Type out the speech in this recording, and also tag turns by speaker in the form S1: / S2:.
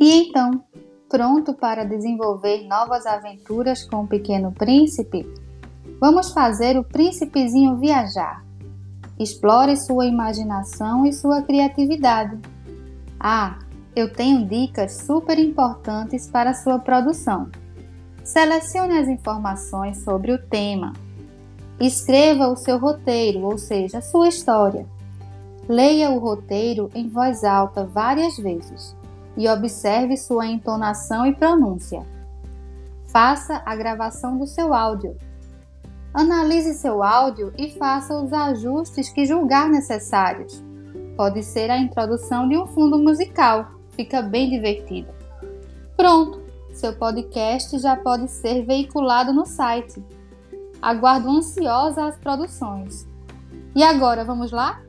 S1: E então, pronto para desenvolver novas aventuras com o Pequeno Príncipe? Vamos fazer o príncipezinho viajar. Explore sua imaginação e sua criatividade. Ah, eu tenho dicas super importantes para sua produção. Selecione as informações sobre o tema. Escreva o seu roteiro, ou seja, sua história. Leia o roteiro em voz alta várias vezes e observe sua entonação e pronúncia. Faça a gravação do seu áudio. Analise seu áudio e faça os ajustes que julgar necessários. Pode ser a introdução de um fundo musical, fica bem divertido. Pronto, seu podcast já pode ser veiculado no site. Aguardo ansiosa as produções. E agora, vamos lá?